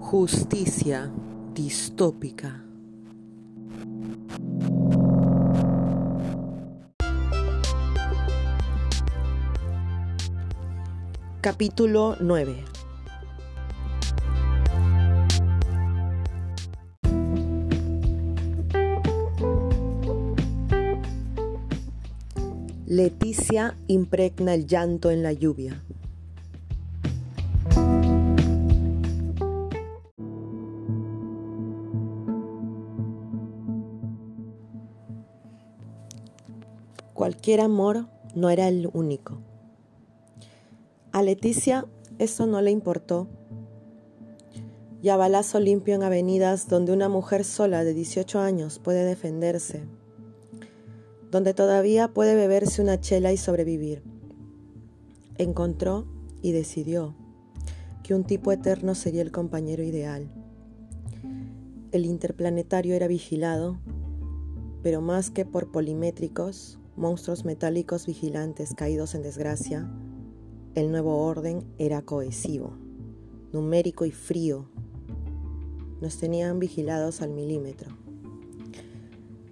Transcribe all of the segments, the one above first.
Justicia distópica. Capítulo 9 Leticia impregna el llanto en la lluvia. Cualquier amor no era el único. A Leticia eso no le importó. Y a balazo limpio en avenidas donde una mujer sola de 18 años puede defenderse, donde todavía puede beberse una chela y sobrevivir. Encontró y decidió que un tipo eterno sería el compañero ideal. El interplanetario era vigilado, pero más que por polimétricos, monstruos metálicos vigilantes caídos en desgracia, el nuevo orden era cohesivo, numérico y frío. Nos tenían vigilados al milímetro.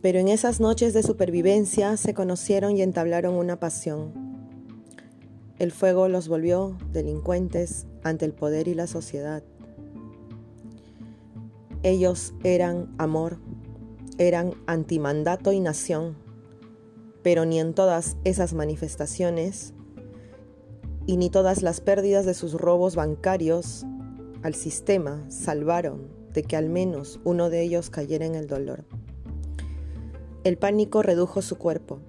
Pero en esas noches de supervivencia se conocieron y entablaron una pasión. El fuego los volvió delincuentes ante el poder y la sociedad. Ellos eran amor, eran antimandato y nación pero ni en todas esas manifestaciones y ni todas las pérdidas de sus robos bancarios al sistema salvaron de que al menos uno de ellos cayera en el dolor. El pánico redujo su cuerpo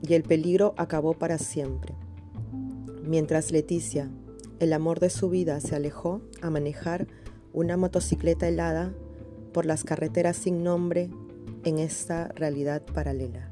y el peligro acabó para siempre. Mientras Leticia, el amor de su vida, se alejó a manejar una motocicleta helada por las carreteras sin nombre en esta realidad paralela.